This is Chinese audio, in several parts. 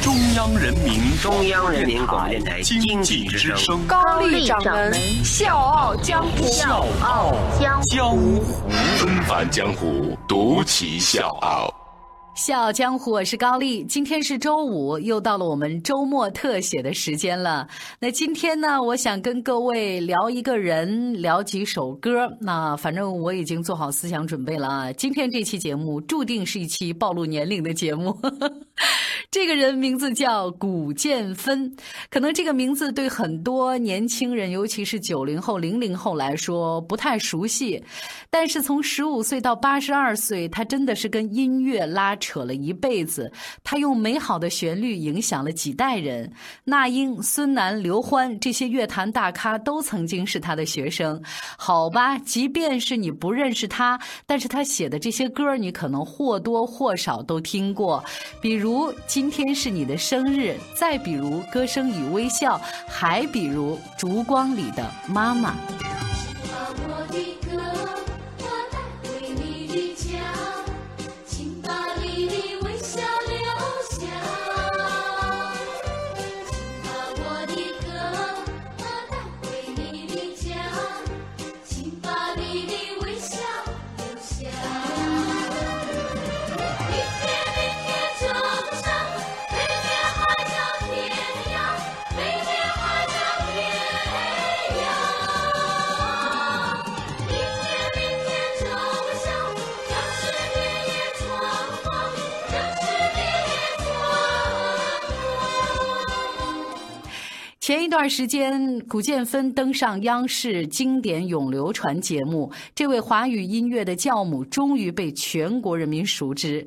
中央人民中央人民广播电台经经济之声。高丽掌门，笑傲江湖。笑傲江江湖。纷繁江湖，独骑笑傲。笑傲江湖，我是高丽。今天是周五，又到了我们周末特写的时间了。那今天呢，我想跟各位聊一个人，聊几首歌。那反正我已经做好思想准备了啊。今天这期节目注定是一期暴露年龄的节目。这个人名字叫古建芬，可能这个名字对很多年轻人，尤其是九零后、零零后来说不太熟悉。但是从十五岁到八十二岁，他真的是跟音乐拉扯了一辈子。他用美好的旋律影响了几代人。那英、孙楠、刘欢这些乐坛大咖都曾经是他的学生。好吧，即便是你不认识他，但是他写的这些歌，你可能或多或少都听过。比如如今天是你的生日，再比如歌声与微笑，还比如烛光里的妈妈。前一段时间，古建芬登上央视经典咏流传节目，这位华语音乐的教母终于被全国人民熟知。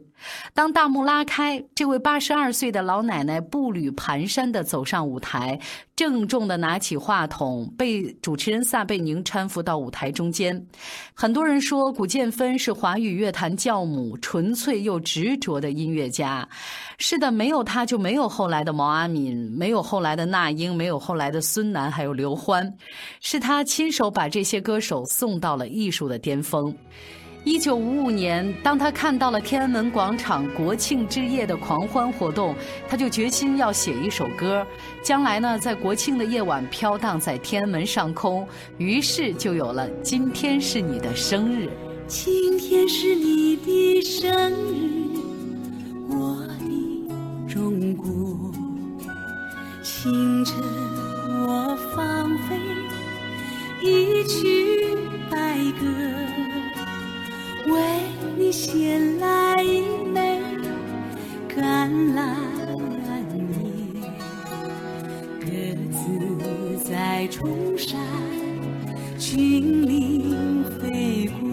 当大幕拉开，这位八十二岁的老奶奶步履蹒跚地走上舞台，郑重地拿起话筒，被主持人撒贝宁搀扶到舞台中间。很多人说，古建芬是华语乐坛教母，纯粹又执着的音乐家。是的，没有她就没有后来的毛阿敏，没有后来的那英，没有后来的孙楠，还有刘欢。是她亲手把这些歌手送到了艺术的巅峰。一九五五年，当他看到了天安门广场国庆之夜的狂欢活动，他就决心要写一首歌，将来呢，在国庆的夜晚飘荡在天安门上空。于是就有了“今天是你的生日”。今天是你的生日，我的中国。清晨我放飞一曲白鸽，为你衔来一枚橄榄叶，鸽子在崇山峻岭飞过。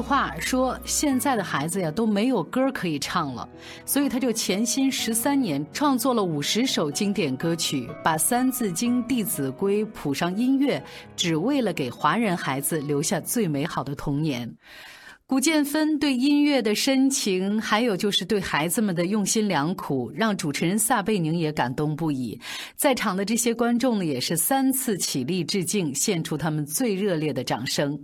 话说，现在的孩子呀都没有歌可以唱了，所以他就潜心十三年，创作了五十首经典歌曲，把《三字经》《弟子规》谱上音乐，只为了给华人孩子留下最美好的童年。古建芬对音乐的深情，还有就是对孩子们的用心良苦，让主持人撒贝宁也感动不已。在场的这些观众呢，也是三次起立致敬，献出他们最热烈的掌声。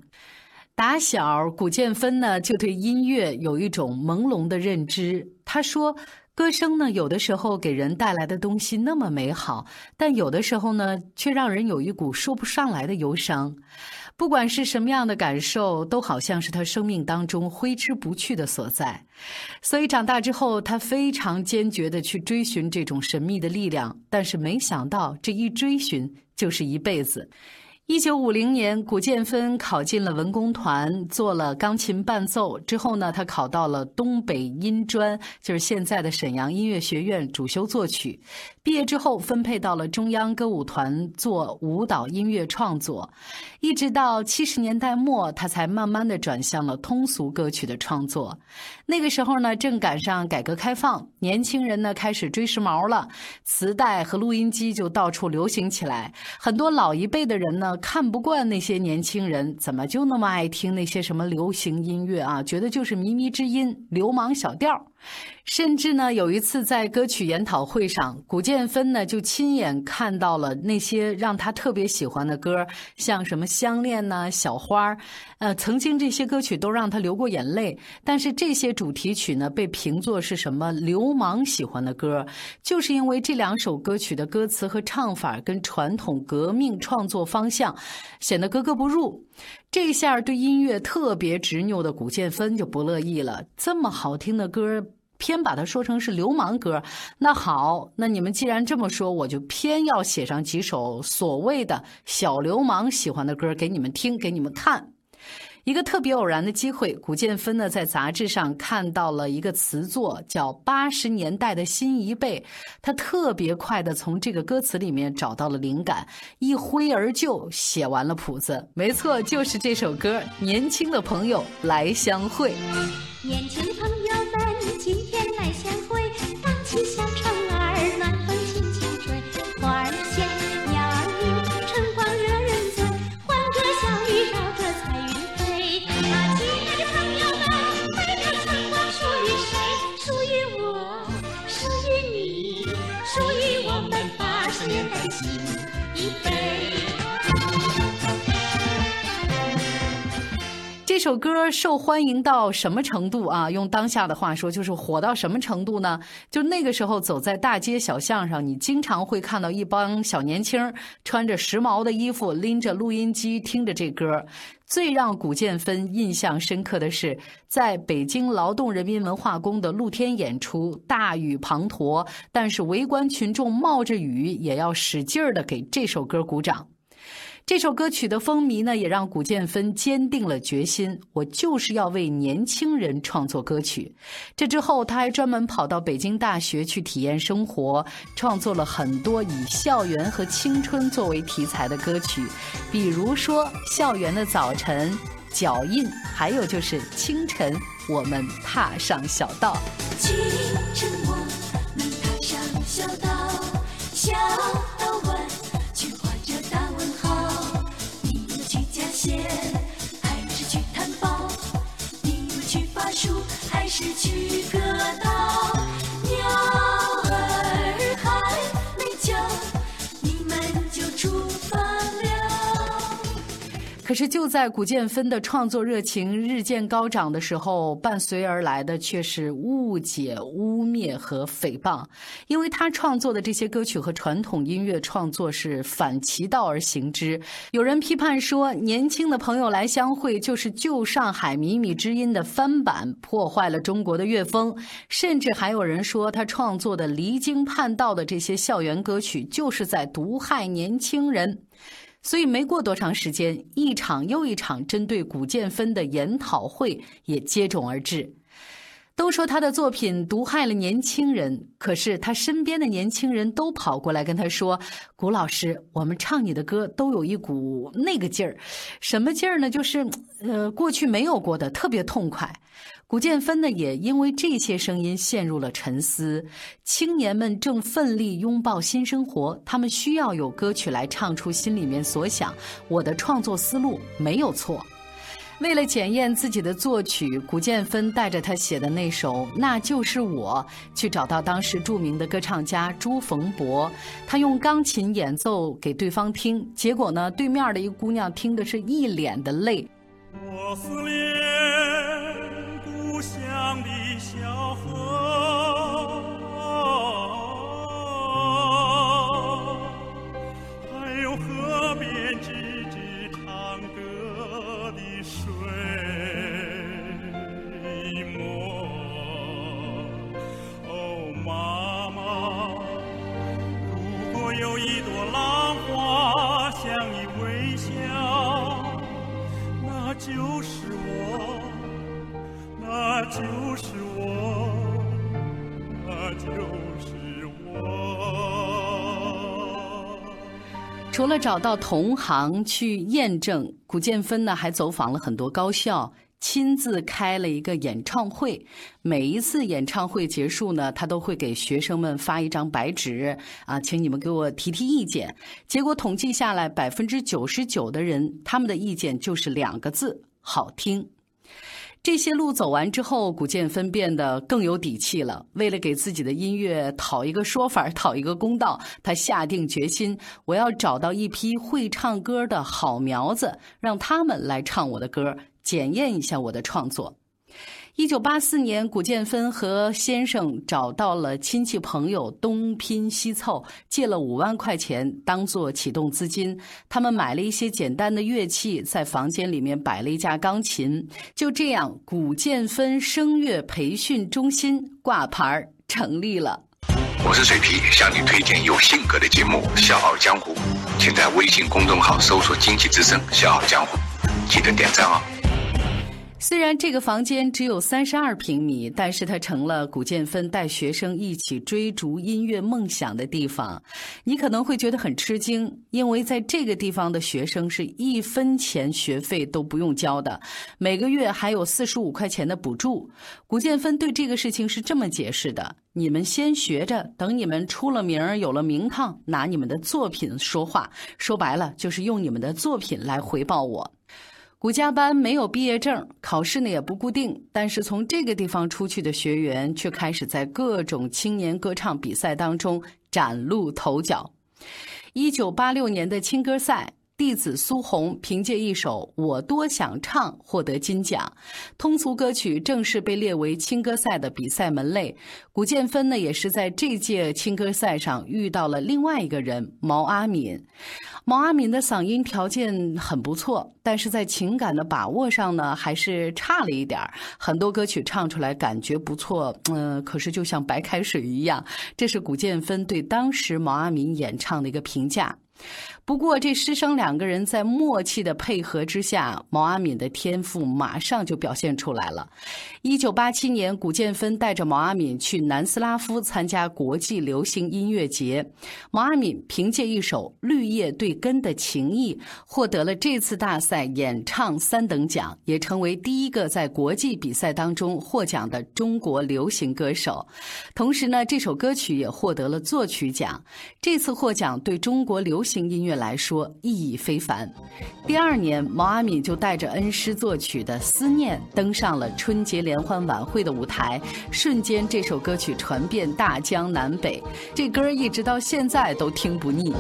打小，古建芬呢就对音乐有一种朦胧的认知。他说：“歌声呢，有的时候给人带来的东西那么美好，但有的时候呢，却让人有一股说不上来的忧伤。不管是什么样的感受，都好像是他生命当中挥之不去的所在。所以长大之后，他非常坚决地去追寻这种神秘的力量，但是没想到这一追寻就是一辈子。一九五零年，古建芬考进了文工团，做了钢琴伴奏。之后呢，他考到了东北音专，就是现在的沈阳音乐学院，主修作曲。毕业之后，分配到了中央歌舞团做舞蹈音乐创作。一直到七十年代末，他才慢慢的转向了通俗歌曲的创作。那个时候呢，正赶上改革开放，年轻人呢开始追时髦了，磁带和录音机就到处流行起来。很多老一辈的人呢，看不惯那些年轻人怎么就那么爱听那些什么流行音乐啊，觉得就是靡靡之音、流氓小调。甚至呢，有一次在歌曲研讨会上，古建芬呢就亲眼看到了那些让他特别喜欢的歌，像什么《相恋》呐、《小花》，呃，曾经这些歌曲都让他流过眼泪。但是这些主题曲呢，被评作是什么流氓喜欢的歌，就是因为这两首歌曲的歌词和唱法跟传统革命创作方向显得格格不入。这下对音乐特别执拗的古建芬就不乐意了，这么好听的歌。偏把它说成是流氓歌，那好，那你们既然这么说，我就偏要写上几首所谓的小流氓喜欢的歌给你们听，给你们看。一个特别偶然的机会，古建芬呢在杂志上看到了一个词作，叫《八十年代的新一辈》，他特别快的从这个歌词里面找到了灵感，一挥而就写完了谱子。没错，就是这首歌《年轻的朋友来相会》。年轻朋属于我们八十年代的新一辈。这首歌受欢迎到什么程度啊？用当下的话说，就是火到什么程度呢？就那个时候，走在大街小巷上，你经常会看到一帮小年轻穿着时髦的衣服，拎着录音机，听着这歌。最让古建芬印象深刻的是，在北京劳动人民文化宫的露天演出，大雨滂沱，但是围观群众冒着雨也要使劲儿的给这首歌鼓掌。这首歌曲的风靡呢，也让古建芬坚定了决心，我就是要为年轻人创作歌曲。这之后，他还专门跑到北京大学去体验生活，创作了很多以校园和青春作为题材的歌曲，比如说《校园的早晨》《脚印》，还有就是《清晨我们踏上小道》。清晨我们踏上小道，小道是去割稻？可是就在古建芬的创作热情日渐高涨的时候，伴随而来的却是误解、污蔑和诽谤，因为他创作的这些歌曲和传统音乐创作是反其道而行之。有人批判说，年轻的朋友来相会就是旧上海靡靡之音的翻版，破坏了中国的乐风。甚至还有人说，他创作的离经叛道的这些校园歌曲，就是在毒害年轻人。所以没过多长时间，一场又一场针对古建芬的研讨会也接踵而至。都说他的作品毒害了年轻人，可是他身边的年轻人都跑过来跟他说：“古老师，我们唱你的歌都有一股那个劲儿，什么劲儿呢？就是，呃，过去没有过的，特别痛快。”古建芬呢，也因为这些声音陷入了沉思。青年们正奋力拥抱新生活，他们需要有歌曲来唱出心里面所想。我的创作思路没有错。为了检验自己的作曲，古建芬带着他写的那首《那就是我》去找到当时著名的歌唱家朱逢博，他用钢琴演奏给对方听，结果呢，对面的一个姑娘听的是一脸的泪。我思念故乡的小河，还有河浪花向你微笑，那就是我，那就是我，那就是我。除了找到同行去验证，古建芬呢还走访了很多高校，亲自开了一个演唱会。每一次演唱会结束呢，他都会给学生们发一张白纸啊，请你们给我提提意见。结果统计下来，百分之九十九的人他们的意见就是两个字：好听。这些路走完之后，古建芬变得更有底气了。为了给自己的音乐讨一个说法、讨一个公道，他下定决心：我要找到一批会唱歌的好苗子，让他们来唱我的歌，检验一下我的创作。一九八四年，古建芬和先生找到了亲戚朋友，东拼西凑，借了五万块钱当做启动资金。他们买了一些简单的乐器，在房间里面摆了一架钢琴。就这样，古建芬声乐培训中心挂牌儿成立了。我是水皮，向你推荐有性格的节目《笑傲江湖》，请在微信公众号搜索“经济之声笑傲江湖”，记得点赞哦。虽然这个房间只有三十二平米，但是它成了古建芬带学生一起追逐音乐梦想的地方。你可能会觉得很吃惊，因为在这个地方的学生是一分钱学费都不用交的，每个月还有四十五块钱的补助。古建芬对这个事情是这么解释的：你们先学着，等你们出了名儿、有了名堂，拿你们的作品说话。说白了，就是用你们的作品来回报我。吴家班没有毕业证，考试呢也不固定，但是从这个地方出去的学员却开始在各种青年歌唱比赛当中崭露头角。一九八六年的青歌赛。弟子苏红凭借一首《我多想唱》获得金奖，通俗歌曲正式被列为青歌赛的比赛门类。古建芬呢，也是在这届青歌赛上遇到了另外一个人毛阿敏。毛阿敏的嗓音条件很不错，但是在情感的把握上呢，还是差了一点。很多歌曲唱出来感觉不错，嗯、可是就像白开水一样。这是古建芬对当时毛阿敏演唱的一个评价。不过，这师生两个人在默契的配合之下，毛阿敏的天赋马上就表现出来了。一九八七年，古建芬带着毛阿敏去南斯拉夫参加国际流行音乐节，毛阿敏凭借一首《绿叶对根的情谊》获得了这次大赛演唱三等奖，也成为第一个在国际比赛当中获奖的中国流行歌手。同时呢，这首歌曲也获得了作曲奖。这次获奖对中国流行音乐来说意义非凡。第二年，毛阿敏就带着恩师作曲的《思念》登上了春节联欢晚会的舞台，瞬间这首歌曲传遍大江南北，这歌一直到现在都听不腻。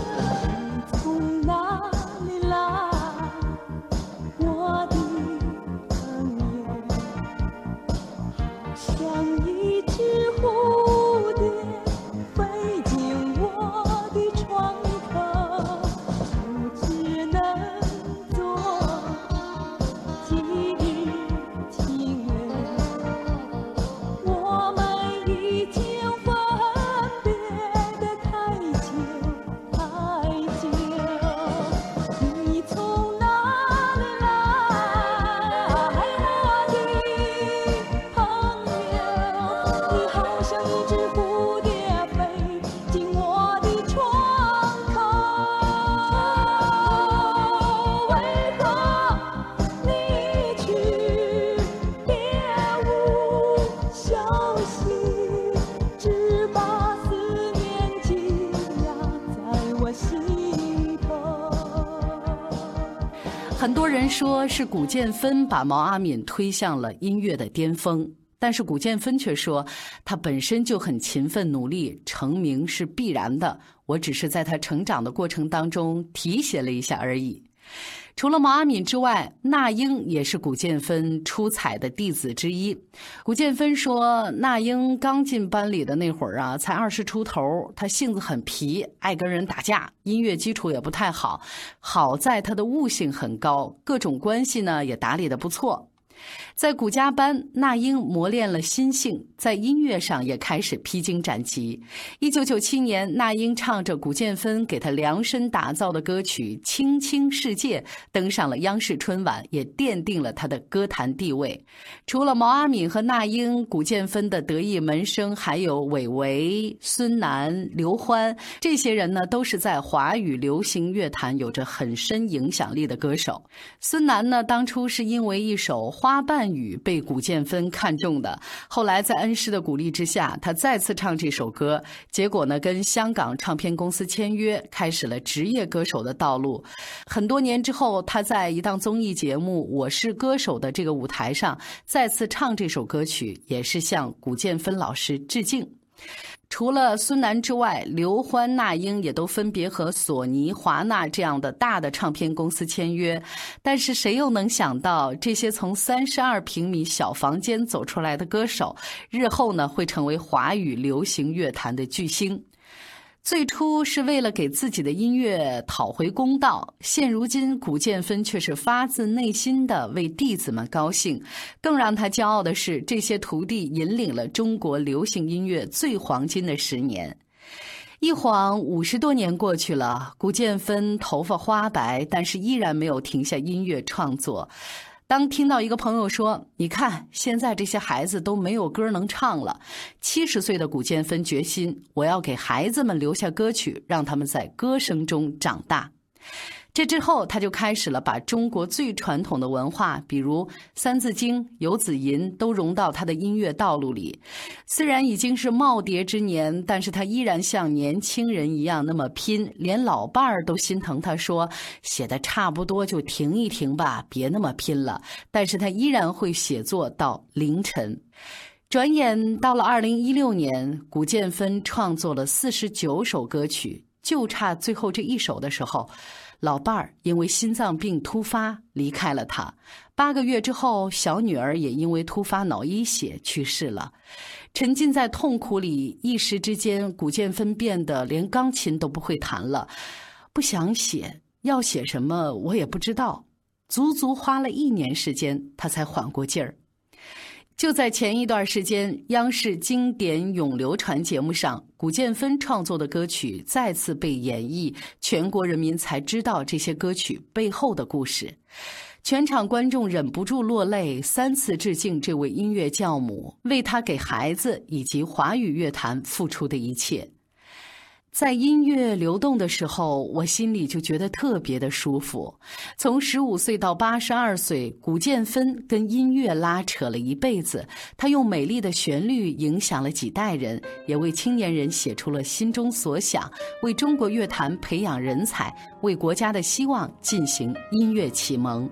说是古建芬把毛阿敏推向了音乐的巅峰，但是古建芬却说，他本身就很勤奋努力，成名是必然的。我只是在他成长的过程当中提携了一下而已。除了毛阿敏之外，那英也是古建芬出彩的弟子之一。古建芬说，那英刚进班里的那会儿啊，才二十出头，他性子很皮，爱跟人打架，音乐基础也不太好。好在他的悟性很高，各种关系呢也打理的不错。在古家班，那英磨练了心性，在音乐上也开始披荆斩棘。一九九七年，那英唱着古建芬给她量身打造的歌曲《青青世界》，登上了央视春晚，也奠定了她的歌坛地位。除了毛阿敏和那英，古建芬的得意门生还有韦唯、孙楠、刘欢，这些人呢，都是在华语流行乐坛有着很深影响力的歌手。孙楠呢，当初是因为一首《花瓣雨》被古建芬看中的，后来在恩师的鼓励之下，他再次唱这首歌，结果呢，跟香港唱片公司签约，开始了职业歌手的道路。很多年之后，他在一档综艺节目《我是歌手》的这个舞台上，再次唱这首歌曲，也是向古建芬老师致敬。除了孙楠之外，刘欢、那英也都分别和索尼、华纳这样的大的唱片公司签约。但是谁又能想到，这些从三十二平米小房间走出来的歌手，日后呢会成为华语流行乐坛的巨星？最初是为了给自己的音乐讨回公道，现如今古建芬却是发自内心的为弟子们高兴。更让他骄傲的是，这些徒弟引领了中国流行音乐最黄金的十年。一晃五十多年过去了，古建芬头发花白，但是依然没有停下音乐创作。当听到一个朋友说：“你看，现在这些孩子都没有歌能唱了。”七十岁的古建芬决心，我要给孩子们留下歌曲，让他们在歌声中长大。这之后，他就开始了把中国最传统的文化，比如《三字经》《游子吟》，都融到他的音乐道路里。虽然已经是耄耋之年，但是他依然像年轻人一样那么拼，连老伴儿都心疼他说：“写的差不多就停一停吧，别那么拼了。”但是他依然会写作到凌晨。转眼到了二零一六年，古建芬创作了四十九首歌曲，就差最后这一首的时候。老伴儿因为心脏病突发离开了他，八个月之后，小女儿也因为突发脑溢血去世了。沉浸在痛苦里，一时之间，古建芬变得连钢琴都不会弹了，不想写，要写什么我也不知道。足足花了一年时间，他才缓过劲儿。就在前一段时间，央视经典咏流传节目上，古建芬创作的歌曲再次被演绎，全国人民才知道这些歌曲背后的故事。全场观众忍不住落泪，三次致敬这位音乐教母，为她给孩子以及华语乐坛付出的一切。在音乐流动的时候，我心里就觉得特别的舒服。从十五岁到八十二岁，古建芬跟音乐拉扯了一辈子。他用美丽的旋律影响了几代人，也为青年人写出了心中所想，为中国乐坛培养人才，为国家的希望进行音乐启蒙。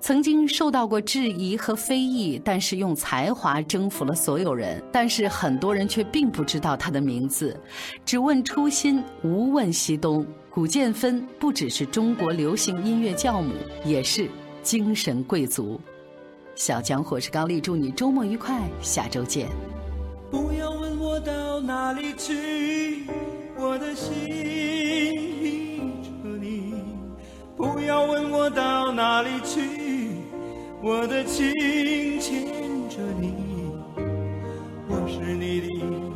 曾经受到过质疑和非议，但是用才华征服了所有人。但是很多人却并不知道他的名字，只问初心，无问西东。古建芬不只是中国流行音乐教母，也是精神贵族。小江火是高丽，祝你周末愉快，下周见。不要问我到哪里去，我的心。不要问我到哪里去。我的情牵着你，我是你的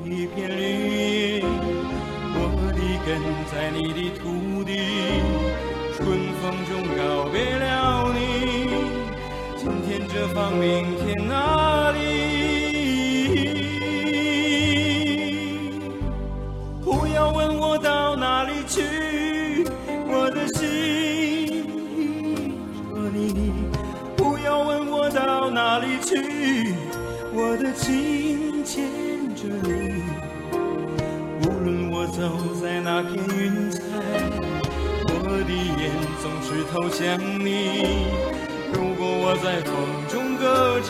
一片绿荫，我的根在你的土地，春风中告别了你，今天这方，明天那里？走在那片云彩，我的眼总是投向你。如果我在风中歌唱，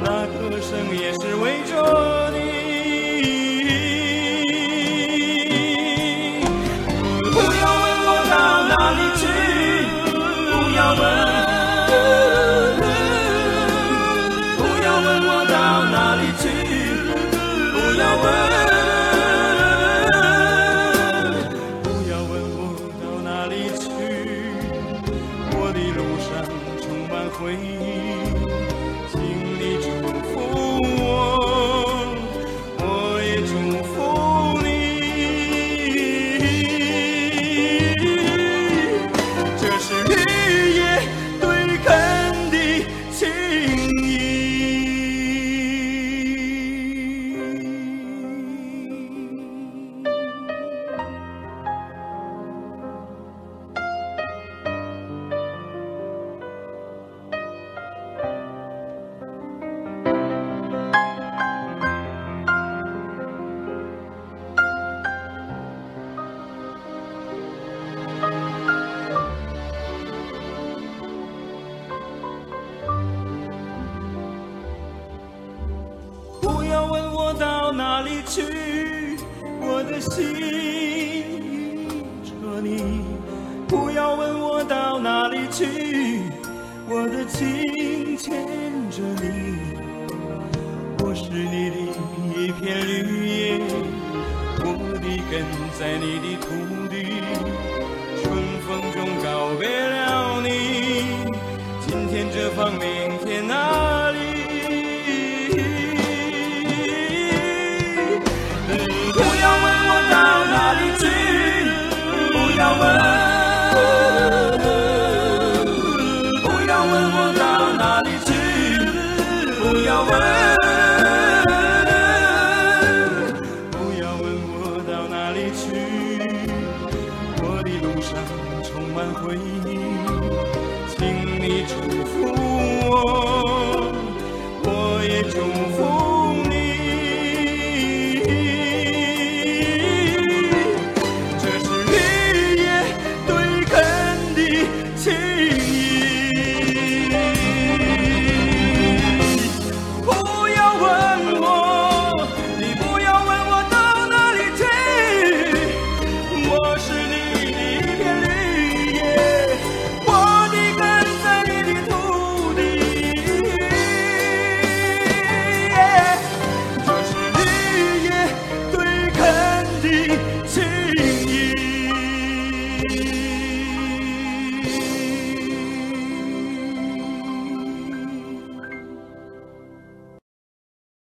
那歌声也是为着你。不要问我到哪里去，不要问。不要问我到哪里去，不要问。去？我的心依着你，不要问我到哪里去，我的情牵着你。我是你的一片绿叶，我的根在你的土